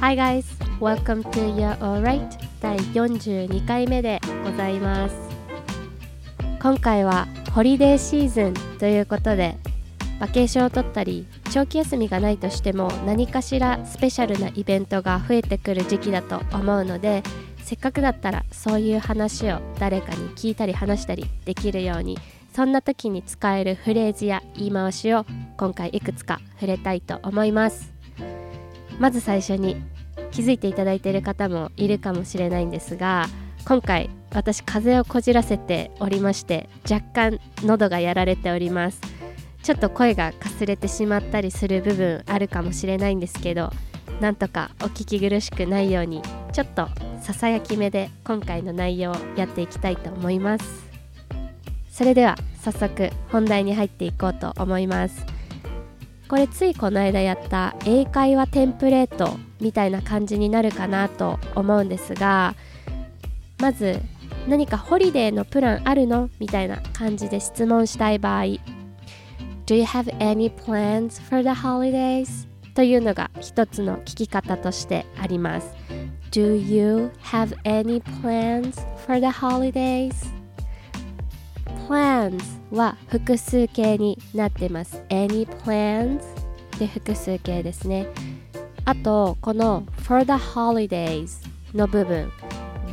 Hi guys, welcome to Your Alright 第42回目でございます。今回はホリデーシーズンということでバケーションを取ったり長期休みがないとしても何かしらスペシャルなイベントが増えてくる時期だと思うのでせっかくだったらそういう話を誰かに聞いたり話したりできるようにそんな時に使えるフレーズや言い回しを今回いくつか触れたいと思います。まず最初に気づいていただいている方もいるかもしれないんですが今回私風邪をこじらせておりまして若干喉がやられております。ちょっと声がかすれてしまったりする部分あるかもしれないんですけどなんとかお聞き苦しくないようにちょっとささやき目で今回の内容をやっていきたいと思います。それでは早速本題に入っていこうと思います。これついこの間やった英会話テンプレートみたいな感じになるかなと思うんですがまず何かホリデーのプランあるのみたいな感じで質問したい場合 Do you have any plans for the holidays? というのが一つの聞き方としてあります Do you have any plans for the holidays? Plans は複数形になってます。Any plans? で複数形ですね。あとこの for the holidays の部分。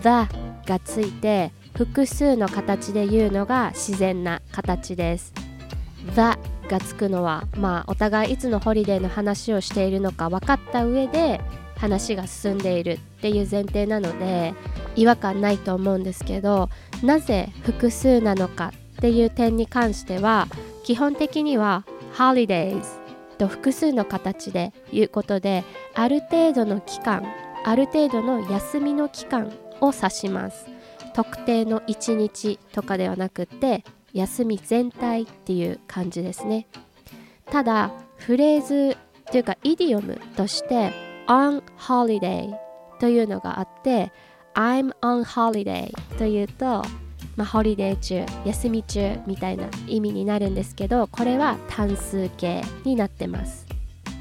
the がついて複数の形で言うのが自然な形です。the がつくのはまあお互いいつのホリデーの話をしているのか分かった上で話が進んでいるっていう前提なので違和感ないと思うんですけどなぜ複数なのかっていう点に関しては基本的には holidays と複数の形で言うことである程度の期間ある程度の休みの期間を指します。特定の1日とかではなくて休み全体っていう感じですね。ただフレーズというかイディオムとして on holiday というのがあって I'm on holiday というとまあ、ホリデー中休み中みたいな意味になるんですけどこれは単数形になってます。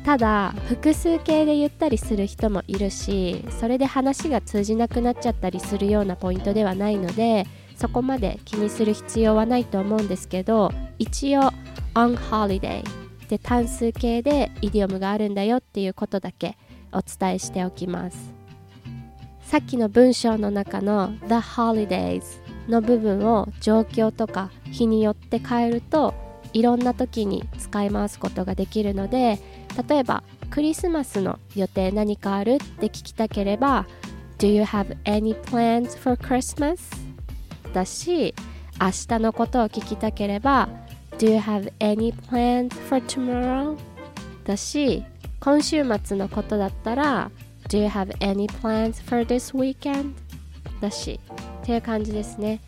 ただ複数形で言ったりする人もいるしそれで話が通じなくなっちゃったりするようなポイントではないのでそこまで気にする必要はないと思うんですけど一応 on holiday で単数形でイディオムがあるんだよっていうことだけお伝えしておきます。さっきの文章の中の The Holidays の部分を状況とか日によって変えるといろんな時に使い回すことができるので例えばクリスマスの予定何かあるって聞きたければ Do you have any plans for Christmas? だし明日のことを聞きたければ Do you have any plans for tomorrow? だし今週末のことだったら Do you have any plans for this weekend? だしっていう感じですね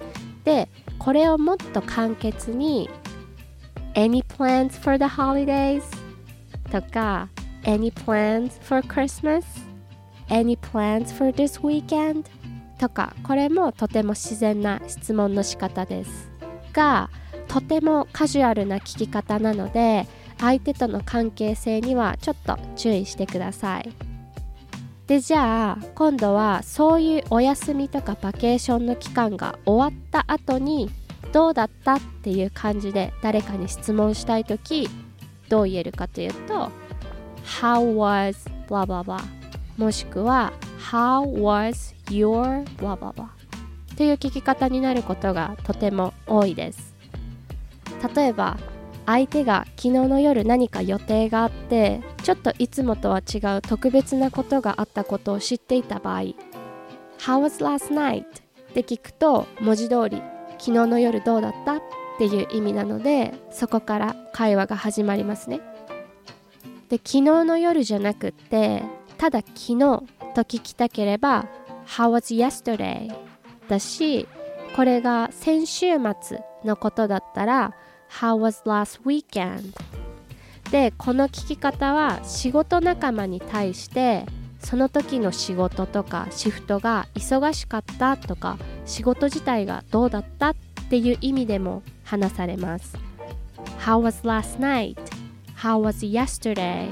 でこれをもっと簡潔に Any plans for the holidays? とか Any plans for Christmas? Any plans for this weekend? とかこれもとても自然な質問の仕方ですがとてもカジュアルな聞き方なので相手との関係性にはちょっと注意してくださいでじゃあ今度はそういうお休みとかバケーションの期間が終わった後にどうだったっていう感じで誰かに質問したい時どう言えるかというと How was blah blah blah もしくは How was your blah blah blah という聞き方になることがとても多いです。例えば相手が昨日の夜何か予定があってちょっといつもとは違う特別なことがあったことを知っていた場合 How was last night? って聞くと文字通り昨日の夜どうだった？っていう意味なのでそこから会話が始まりますねで昨日の夜じゃなくってただ昨日と聞きたければ How was yesterday? だしこれが先週末のことだったら How was last weekend? でこの聞き方は仕事仲間に対してその時の仕事とかシフトが忙しかったとか仕事自体がどうだったっていう意味でも話されます How was last night? How was yesterday?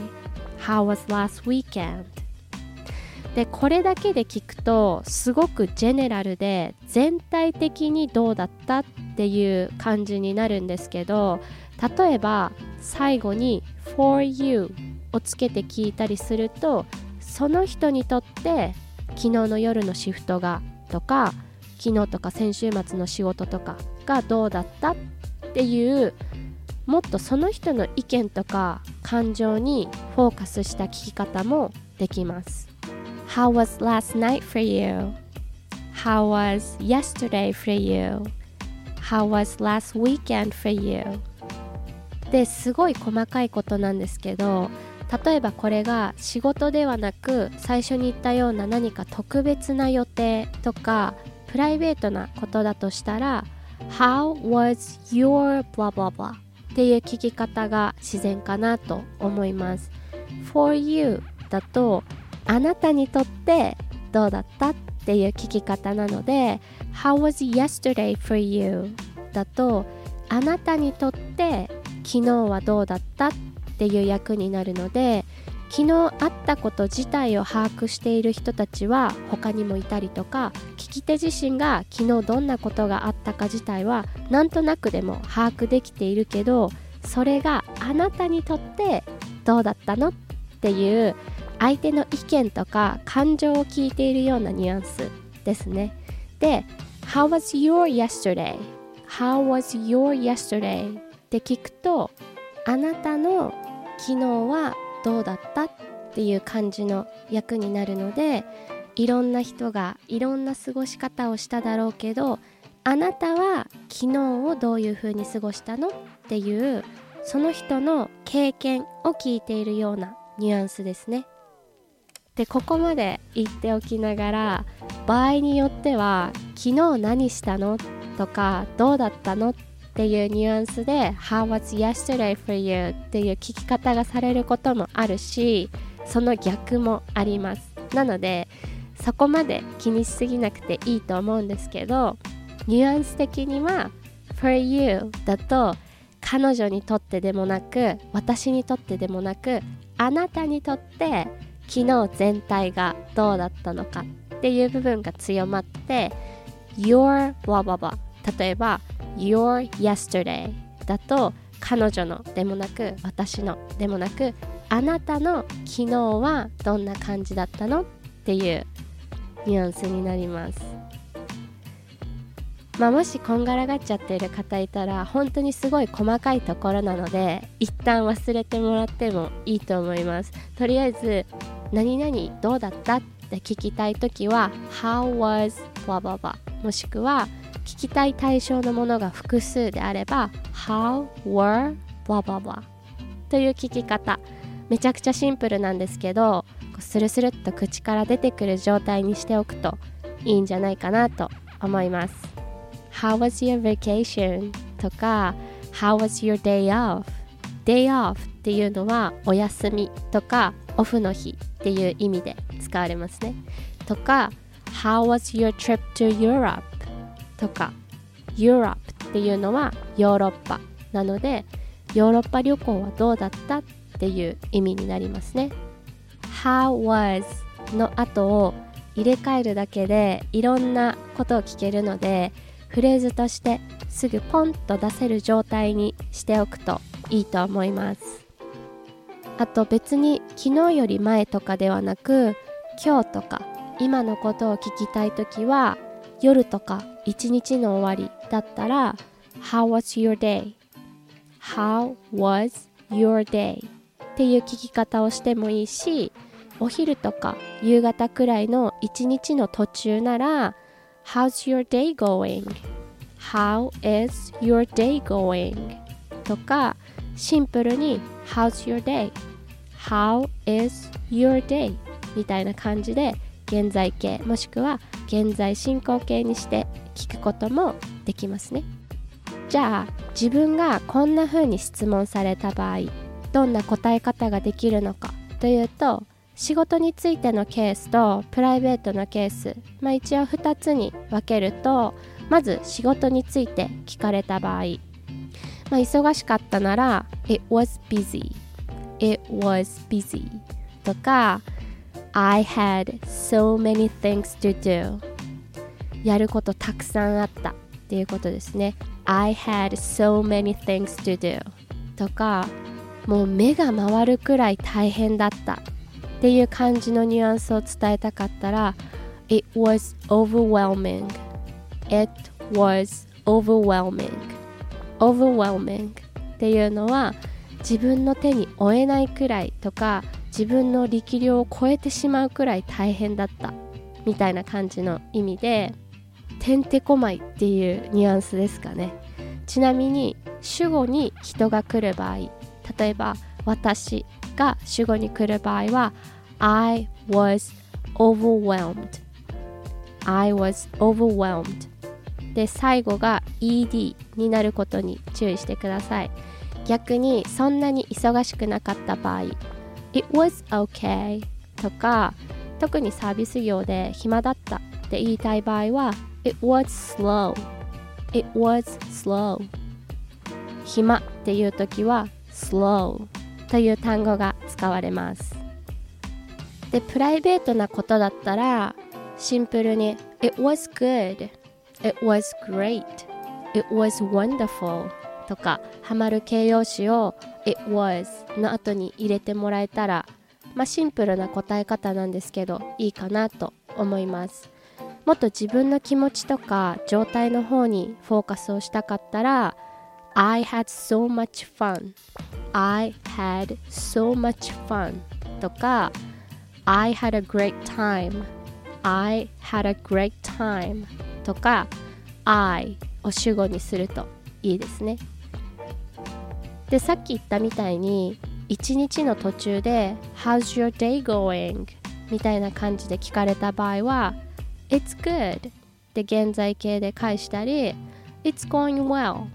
How was last weekend? でこれだけで聞くとすごくジェネラルで全体的にどうだったっていう感じになるんですけど例えば最後に「for you」をつけて聞いたりするとその人にとって昨日の夜のシフトがとか昨日とか先週末の仕事とかがどうだったっていうもっとその人の意見とか感情にフォーカスした聞き方もできます。How was last night for you? How was yesterday for you? How was last weekend for you? ですごい細かいことなんですけど例えばこれが仕事ではなく最初に言ったような何か特別な予定とかプライベートなことだとしたら How was your blah blah blah っていう聞き方が自然かなと思います For you だとあなたにとってどうだったっていう聞き方なので How was yesterday for you? だとあなたにとって昨日はどうだったっていう役になるので昨日あったこと自体を把握している人たちは他にもいたりとか聞き手自身が昨日どんなことがあったか自体はなんとなくでも把握できているけどそれがあなたにとってどうだったのっていう相手の意見とか感情を聞いているようなニュアンスですねで How was your yesterday? How was your yesterday? って聞くとあなたの昨日はどうだったっていう感じの役になるのでいろんな人がいろんな過ごし方をしただろうけどあなたは昨日をどういうふうに過ごしたのっていうその人の経験を聞いているようなニュアンスですね。でここまで言っておきながら場合によっては「昨日何したの?」とか「どうだったの?」っていうニュアンスで「How was yesterday for you?」っていう聞き方がされることもあるしその逆もありますなのでそこまで気にしすぎなくていいと思うんですけどニュアンス的には「for you」だと彼女にとってでもなく私にとってでもなくあなたにとって昨日全体がどうだったのかっていう部分が強まって your blah blah blah 例えば your yesterday だと彼女のでもなく私のでもなくあなたの昨日はどんな感じだったのっていうニュアンスになります。まあ、もしこんがらがっちゃっている方いたら本当にすごい細かいところなので一旦忘れてもらってもいいと思います。とりあえず何々どうだったって聞きたいときは How was blah blah blah もしくは聞きたい対象のものが複数であれば How were blah blah blah という聞き方めちゃくちゃシンプルなんですけどスルスルっと口から出てくる状態にしておくといいんじゃないかなと思います How was your vacation? とか How was your day off? Day off っていうのはお休みとかオフの日っていう意味で使われますね。とか How was your trip to Europe? とか Europe っていうのはヨーロッパなのでヨーロッパ旅行はどうだった？っていう意味になりますね。How was の後を入れ替えるだけでいろんなことを聞けるのでフレーズとしてすぐポンと出せる状態にしておくといいと思いますあと別に昨日より前とかではなく今日とか今のことを聞きたい時は夜とか一日の終わりだったら How was your day? How was your day? っていう聞き方をしてもいいしお昼とか夕方くらいの一日の途中なら How's your day going? How is your day going? とかシンプルに How's your day? How is your day? みたいな感じで現在形もしくは現在進行形にして聞くこともできますねじゃあ自分がこんな風に質問された場合どんな答え方ができるのかというと仕事についてのケースとプライベートのケース、まあ、一応2つに分けるとまず仕事について聞かれた場合、まあ、忙しかったなら It was busy It was busy とか I had so many things to do やることたくさんあったっていうことですね I had so many things to do とかもう目が回るくらい大変だったっていう感じのニュアンスを伝えたかったら It was overwhelming It was overwhelming overwhelming っていうのは自分の手に負えないくらいとか自分の力量を超えてしまうくらい大変だったみたいな感じの意味でてんてこまいっていうニュアンスですかね。ちなみに主語に人が来る場合例えば私が主語に来る場合は I was overwhelmed. I was overwhelmed. で最後が ED になることに注意してください。逆にそんなに忙しくなかった場合 It was okay とか特にサービス業で暇だったって言いたい場合は It was slow. It was slow. 暇っていう時は slow という単語が使われます。でプライベートなことだったらシンプルに It was good It was great It was wonderful とかハマる形容詞を It was の後に入れてもらえたらまあシンプルな答え方なんですけどいいかなと思いますもっと自分の気持ちとか状態の方にフォーカスをしたかったら I had so much fun I had so much fun とか I had a great time I had a great time とか I を主語にするといいですね。でさっき言ったみたいに一日の途中で How's your day going? みたいな感じで聞かれた場合は It's good. で現在形で返したり It's going well.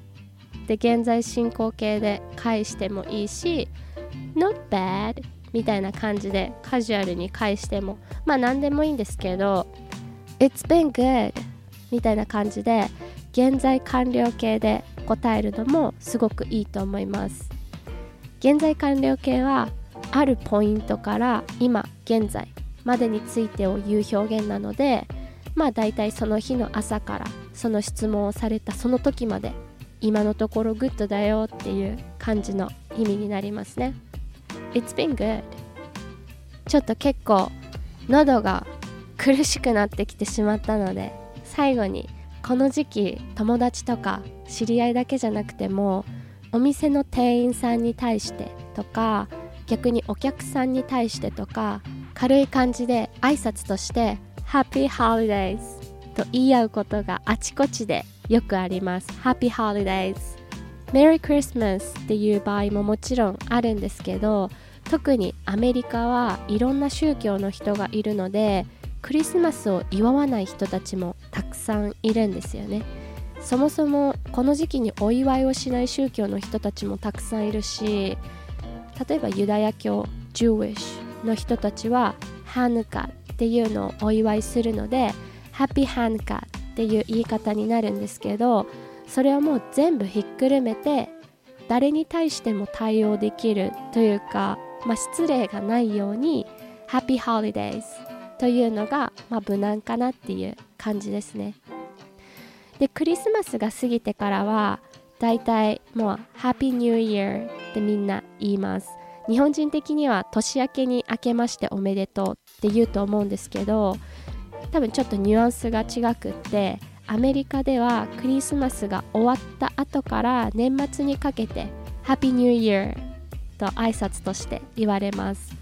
で現在進行形で返してもいいし Not bad. みたいな感じでカジュアルに返してもまあ何でもいいんですけど It's been good. みたいな感じで現在完了形で答えるのもすごくいいと思います。現在完了形はあるポイントから今現在までについてを言う表現なのでまあ大体その日の朝からその質問をされたその時まで今のところ good だよっていう感じの意味になりますね。It's been good. ちょっと結構喉が苦しくなってきてしまったので最後にこの時期友達とか知り合いだけじゃなくてもお店の店員さんに対してとか逆にお客さんに対してとか軽い感じで挨拶として「Happy Holidays」と言い合うことがあちこちでよくあります。Happy Holidays Merry Christmas っていう場合ももちろんあるんですけど特にアメリカはいろんな宗教の人がいるのでクリスマスを祝わない人たちもたくさんいるんですよね。そもそもこの時期にお祝いをしない宗教の人たちもたくさんいるし例えばユダヤ教 Jewish の人たちはハヌカっていうのをお祝いするのでハッピーハヌカっていう言い方になるんですけどそれはもう全部ひっくるめて誰に対しても対応できるというか、まあ、失礼がないようにハッピーホリデーズというのが、まあ、無難かなっていう感じですね。でクリスマスが過ぎてからはだいたいもうハッピーニューイヤーってみんな言います。日本人的には年明けに明けましておめでとうって言うと思うんですけど多分ちょっとニュアンスが違くってアメリカではクリスマスが終わった後から年末にかけてハッピーニューイヤーと挨拶として言われます。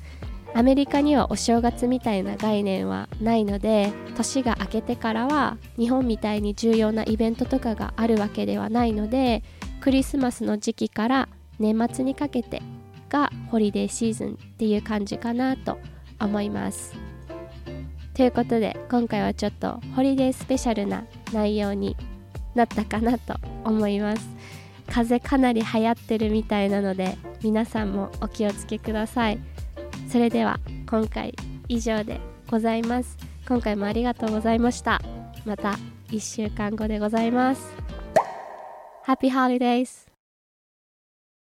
アメリカにはお正月みたいな概念はないので年が明けてからは日本みたいに重要なイベントとかがあるわけではないのでクリスマスの時期から年末にかけてがホリデーシーズンっていう感じかなと思います。ということで今回はちょっとホリデースペシャルな内容になったかなと思います。風邪かなり流行ってるみたいなので皆さんもお気をつけください。それでは今回以上でございます。今回もありがとうございました。また1週間後でございます。Happy Holidays!